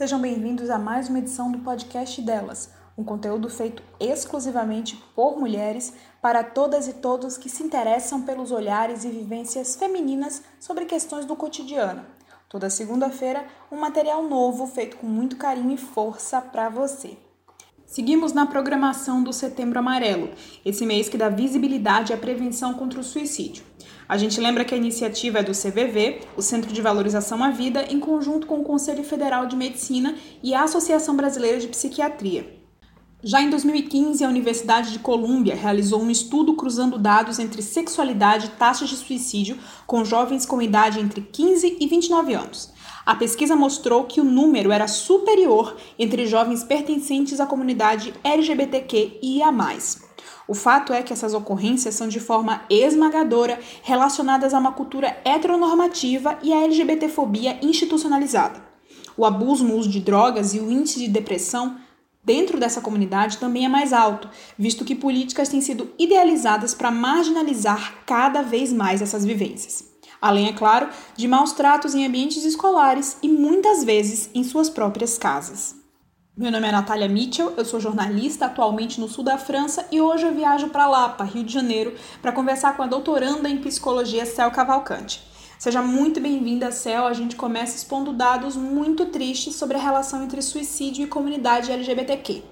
Sejam bem-vindos a mais uma edição do podcast delas, um conteúdo feito exclusivamente por mulheres para todas e todos que se interessam pelos olhares e vivências femininas sobre questões do cotidiano. Toda segunda-feira, um material novo feito com muito carinho e força para você. Seguimos na programação do Setembro Amarelo, esse mês que dá visibilidade à prevenção contra o suicídio. A gente lembra que a iniciativa é do CVV, o Centro de Valorização à Vida, em conjunto com o Conselho Federal de Medicina e a Associação Brasileira de Psiquiatria. Já em 2015, a Universidade de Colômbia realizou um estudo cruzando dados entre sexualidade e taxas de suicídio com jovens com idade entre 15 e 29 anos. A pesquisa mostrou que o número era superior entre jovens pertencentes à comunidade LGBTQ e a mais. O fato é que essas ocorrências são de forma esmagadora relacionadas a uma cultura heteronormativa e à LGBTfobia institucionalizada. O abuso no uso de drogas e o índice de depressão dentro dessa comunidade também é mais alto, visto que políticas têm sido idealizadas para marginalizar cada vez mais essas vivências. Além, é claro, de maus tratos em ambientes escolares e muitas vezes em suas próprias casas. Meu nome é Natália Mitchell, eu sou jornalista atualmente no sul da França e hoje eu viajo para Lapa, Rio de Janeiro, para conversar com a doutoranda em psicologia Cel Cavalcante. Seja muito bem-vinda, Cel. A gente começa expondo dados muito tristes sobre a relação entre suicídio e comunidade LGBTQ.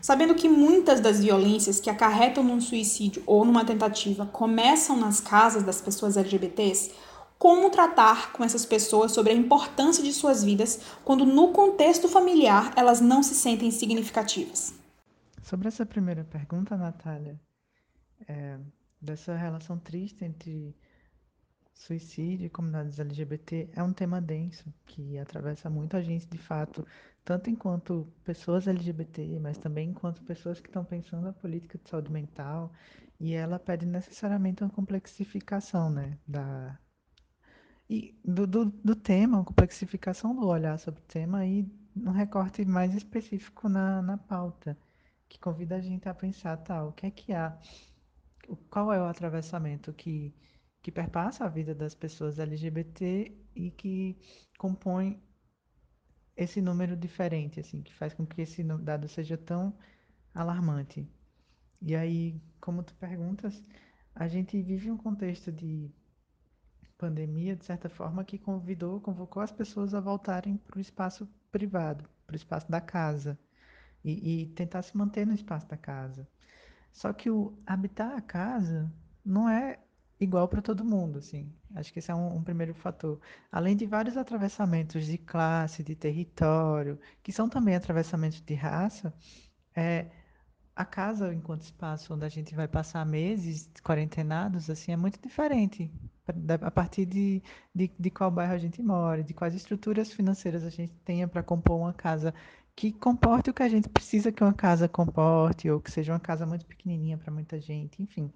Sabendo que muitas das violências que acarretam num suicídio ou numa tentativa começam nas casas das pessoas LGBTs, como tratar com essas pessoas sobre a importância de suas vidas quando, no contexto familiar, elas não se sentem significativas. Sobre essa primeira pergunta, Natália, é, dessa relação triste entre suicídio e comunidades LGBT, é um tema denso que atravessa muita gente, de fato, tanto enquanto pessoas LGBT, mas também enquanto pessoas que estão pensando a política de saúde mental, e ela pede necessariamente uma complexificação né, da, e do, do, do tema, uma complexificação do olhar sobre o tema e um recorte mais específico na, na pauta, que convida a gente a pensar, tá, o que é que há, qual é o atravessamento que, que perpassa a vida das pessoas LGBT e que compõe esse número diferente, assim, que faz com que esse dado seja tão alarmante. E aí, como tu perguntas, a gente vive um contexto de pandemia, de certa forma, que convidou, convocou as pessoas a voltarem para o espaço privado, para o espaço da casa, e, e, tentar se manter no espaço da casa. Só que o habitar a casa não é igual para todo mundo, assim. Acho que esse é um, um, primeiro fator. Além de vários atravessamentos de classe, de território, que são também atravessamentos de raça, é, a casa, enquanto espaço onde a gente vai passar meses quarentenados, assim, é muito diferente a partir de, de, de qual bairro a gente mora, de quais estruturas financeiras a gente tenha para compor uma casa que comporte o que a gente precisa que uma casa comporte, ou que seja uma casa muito pequenininha para muita gente, enfim.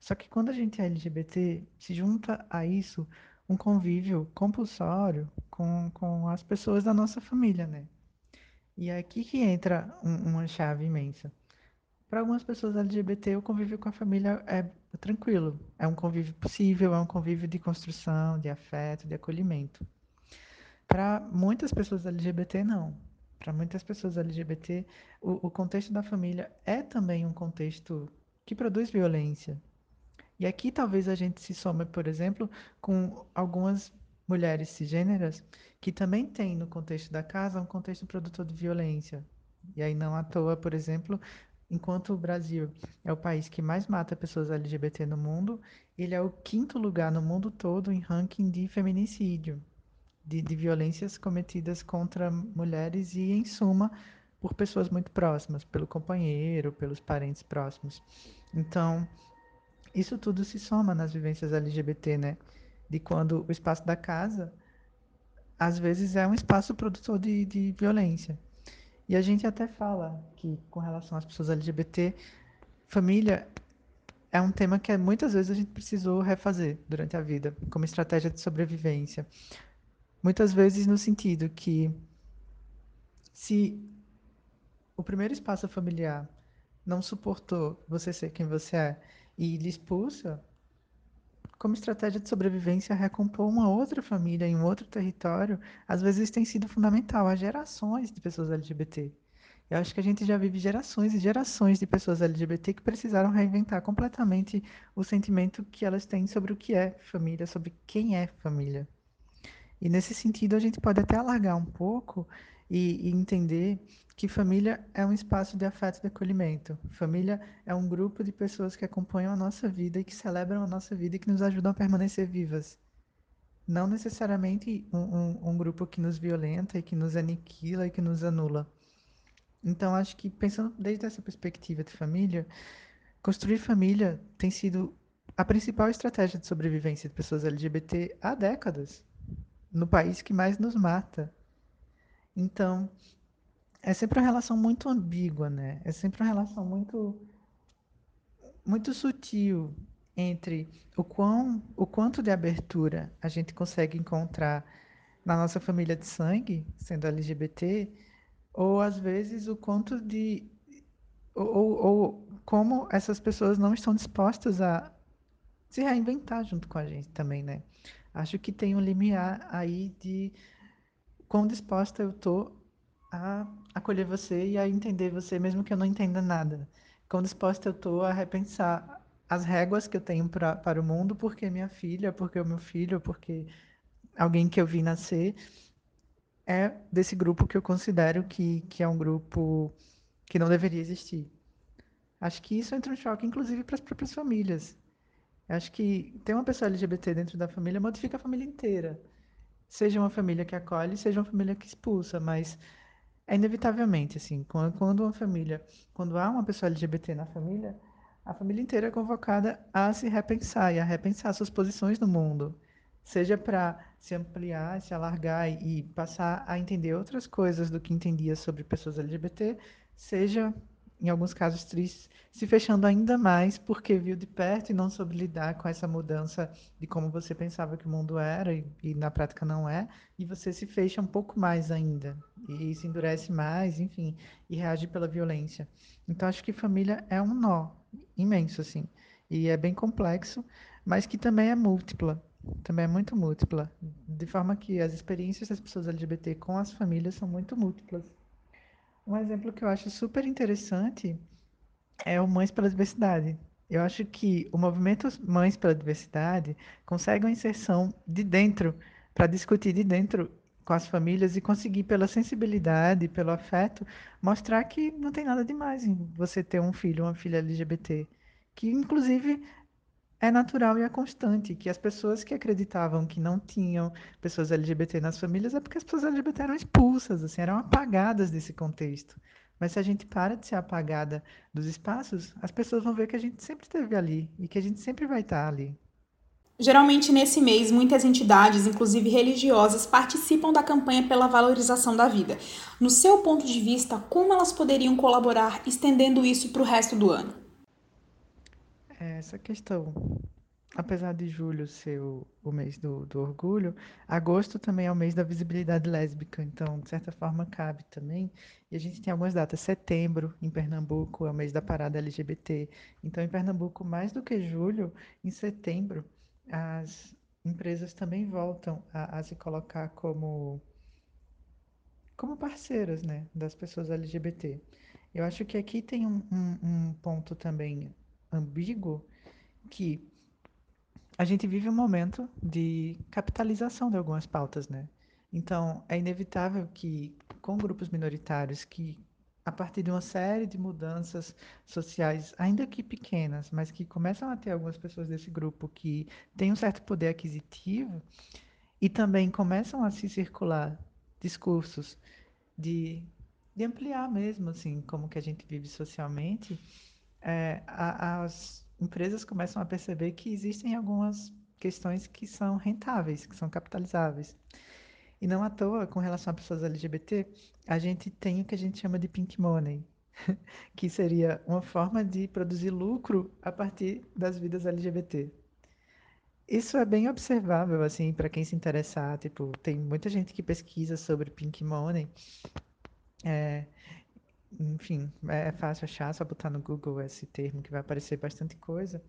Só que quando a gente é LGBT, se junta a isso um convívio compulsório com, com as pessoas da nossa família, né? E é aqui que entra um, uma chave imensa. Para algumas pessoas LGBT, o convívio com a família é tranquilo. É um convívio possível, é um convívio de construção, de afeto, de acolhimento. Para muitas pessoas LGBT, não. Para muitas pessoas LGBT, o, o contexto da família é também um contexto que produz violência. E aqui talvez a gente se some, por exemplo, com algumas mulheres cisgêneras que também têm no contexto da casa um contexto produtor de violência. E aí não à toa, por exemplo, Enquanto o Brasil é o país que mais mata pessoas LGBT no mundo, ele é o quinto lugar no mundo todo em ranking de feminicídio, de, de violências cometidas contra mulheres e, em suma, por pessoas muito próximas, pelo companheiro, pelos parentes próximos. Então, isso tudo se soma nas vivências LGBT, né? De quando o espaço da casa, às vezes, é um espaço produtor de, de violência. E a gente até fala que, com relação às pessoas LGBT, família é um tema que muitas vezes a gente precisou refazer durante a vida, como estratégia de sobrevivência. Muitas vezes no sentido que se o primeiro espaço familiar não suportou você ser quem você é e lhe expulsa, como estratégia de sobrevivência, recompor uma outra família em um outro território, às vezes tem sido fundamental a gerações de pessoas LGBT. Eu acho que a gente já vive gerações e gerações de pessoas LGBT que precisaram reinventar completamente o sentimento que elas têm sobre o que é família, sobre quem é família. E nesse sentido, a gente pode até alargar um pouco e, e entender que família é um espaço de afeto e de acolhimento. Família é um grupo de pessoas que acompanham a nossa vida e que celebram a nossa vida e que nos ajudam a permanecer vivas. Não necessariamente um, um, um grupo que nos violenta e que nos aniquila e que nos anula. Então, acho que pensando desde essa perspectiva de família, construir família tem sido a principal estratégia de sobrevivência de pessoas LGBT há décadas, no país que mais nos mata. Então, é sempre uma relação muito ambígua, né? É sempre uma relação muito muito sutil entre o quão o quanto de abertura a gente consegue encontrar na nossa família de sangue, sendo LGBT, ou às vezes o quanto de ou, ou, como essas pessoas não estão dispostas a se reinventar junto com a gente também, né? Acho que tem um limiar aí de quão disposta eu tô a acolher você e a entender você, mesmo que eu não entenda nada. Quão disposta eu estou a repensar as réguas que eu tenho pra, para o mundo, porque minha filha, porque o meu filho, porque alguém que eu vi nascer é desse grupo que eu considero que, que é um grupo que não deveria existir. Acho que isso entra um choque, inclusive, para as próprias famílias. Acho que ter uma pessoa LGBT dentro da família modifica a família inteira. Seja uma família que acolhe, seja uma família que expulsa, mas é inevitavelmente, assim, quando uma família, quando há uma pessoa LGBT na família, a família inteira é convocada a se repensar e a repensar suas posições no mundo, seja para se ampliar, se alargar e passar a entender outras coisas do que entendia sobre pessoas LGBT, seja em alguns casos tristes, se fechando ainda mais porque viu de perto e não soube lidar com essa mudança de como você pensava que o mundo era e, e na prática não é, e você se fecha um pouco mais ainda e se endurece mais, enfim, e reage pela violência. Então acho que família é um nó imenso assim, e é bem complexo, mas que também é múltipla, também é muito múltipla, de forma que as experiências das pessoas LGBT com as famílias são muito múltiplas. Um exemplo que eu acho super interessante é o Mães pela Diversidade. Eu acho que o movimento Mães pela Diversidade consegue uma inserção de dentro, para discutir de dentro com as famílias e conseguir, pela sensibilidade, pelo afeto, mostrar que não tem nada demais em você ter um filho, uma filha LGBT. Que, inclusive, é natural e é constante, que as pessoas que acreditavam que não tinham pessoas LGBT nas famílias é porque as pessoas LGBT eram expulsas, assim, eram apagadas desse contexto. Mas se a gente para de ser apagada dos espaços, as pessoas vão ver que a gente sempre esteve ali e que a gente sempre vai estar ali. Geralmente, nesse mês, muitas entidades, inclusive religiosas, participam da campanha pela valorização da vida. No seu ponto de vista, como elas poderiam colaborar estendendo isso para o resto do ano? É, essa questão, apesar de julho ser o, o mês do, do orgulho, agosto também é o mês da visibilidade lésbica, então, de certa forma, cabe também. E a gente tem algumas datas. Setembro, em Pernambuco, é o mês da parada LGBT. Então, em Pernambuco, mais do que julho, em setembro, as empresas também voltam a, a se colocar como, como parceiras né, das pessoas LGBT. Eu acho que aqui tem um, um, um ponto também ambíguo que a gente vive um momento de capitalização de algumas pautas, né? Então, é inevitável que, com grupos minoritários que, a partir de uma série de mudanças sociais, ainda que pequenas, mas que começam a ter algumas pessoas desse grupo que têm um certo poder aquisitivo e também começam a se circular discursos de, de ampliar mesmo, assim, como que a gente vive socialmente, é, a, as empresas começam a perceber que existem algumas questões que são rentáveis, que são capitalizáveis. E não à toa, com relação a pessoas LGBT, a gente tem o que a gente chama de pink money, que seria uma forma de produzir lucro a partir das vidas LGBT. Isso é bem observável, assim, para quem se interessar. Tipo, tem muita gente que pesquisa sobre pink money. É, enfim, é fácil achar, só botar no Google esse termo que vai aparecer bastante coisa.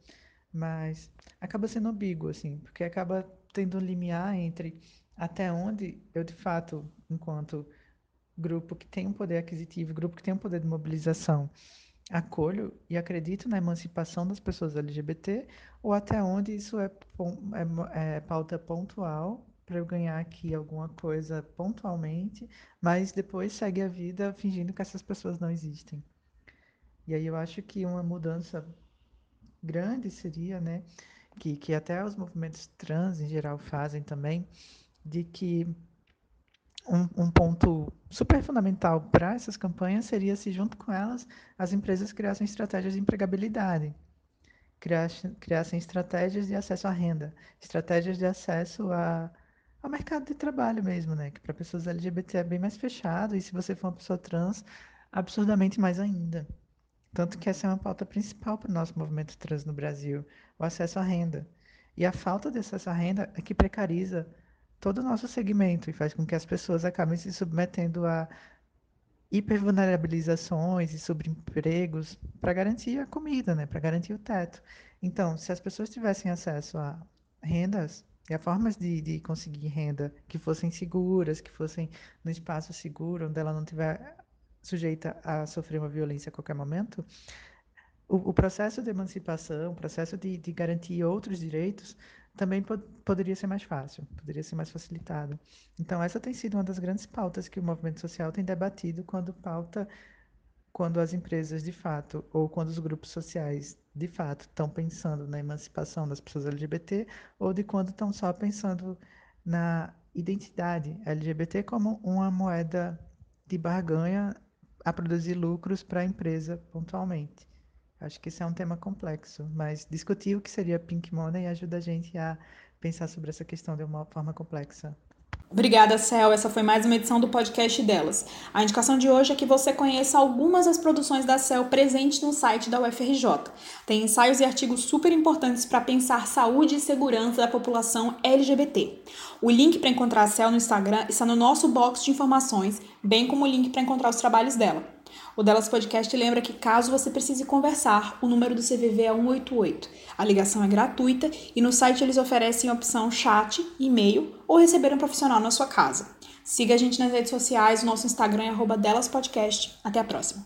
mas acaba sendo ambíguo, assim, porque acaba tendo um limiar entre até onde eu, de fato, enquanto grupo que tem um poder aquisitivo, grupo que tem um poder de mobilização, acolho e acredito na emancipação das pessoas LGBT, ou até onde isso é, é, é pauta pontual para eu ganhar aqui alguma coisa pontualmente, mas depois segue a vida fingindo que essas pessoas não existem. E aí eu acho que uma mudança grande seria, né, que, que até os movimentos trans em geral fazem também, de que um, um ponto super fundamental para essas campanhas seria se, junto com elas, as empresas criassem estratégias de empregabilidade, criassem, criassem estratégias de acesso à renda, estratégias de acesso a, ao mercado de trabalho mesmo, né? Que para pessoas LGBT é bem mais fechado, e se você for uma pessoa trans, absurdamente mais ainda. Tanto que essa é uma pauta principal para o nosso movimento trans no Brasil, o acesso à renda. E a falta de acesso à renda é que precariza todo o nosso segmento e faz com que as pessoas acabem se submetendo a hipervulnerabilizações e sobreempregos para garantir a comida, né? para garantir o teto. Então, se as pessoas tivessem acesso a rendas e a formas de, de conseguir renda que fossem seguras, que fossem no espaço seguro, onde ela não tiver sujeita a sofrer uma violência a qualquer momento, o, o processo de emancipação, o processo de, de garantir outros direitos também pod poderia ser mais fácil, poderia ser mais facilitado. Então, essa tem sido uma das grandes pautas que o movimento social tem debatido quando pauta, quando as empresas de fato, ou quando os grupos sociais de fato estão pensando na emancipação das pessoas LGBT, ou de quando estão só pensando na identidade LGBT como uma moeda de barganha a produzir lucros para a empresa pontualmente. Acho que esse é um tema complexo, mas discutir o que seria Pink Money ajuda a gente a pensar sobre essa questão de uma forma complexa. Obrigada, Cel. Essa foi mais uma edição do podcast delas. A indicação de hoje é que você conheça algumas das produções da Cel presentes no site da UFRJ. Tem ensaios e artigos super importantes para pensar saúde e segurança da população LGBT. O link para encontrar a Cel no Instagram está no nosso box de informações, bem como o link para encontrar os trabalhos dela. O Delas Podcast lembra que caso você precise conversar, o número do CVV é 188. A ligação é gratuita e no site eles oferecem a opção chat, e-mail ou receber um profissional na sua casa. Siga a gente nas redes sociais, o nosso Instagram é Delas Podcast. Até a próxima.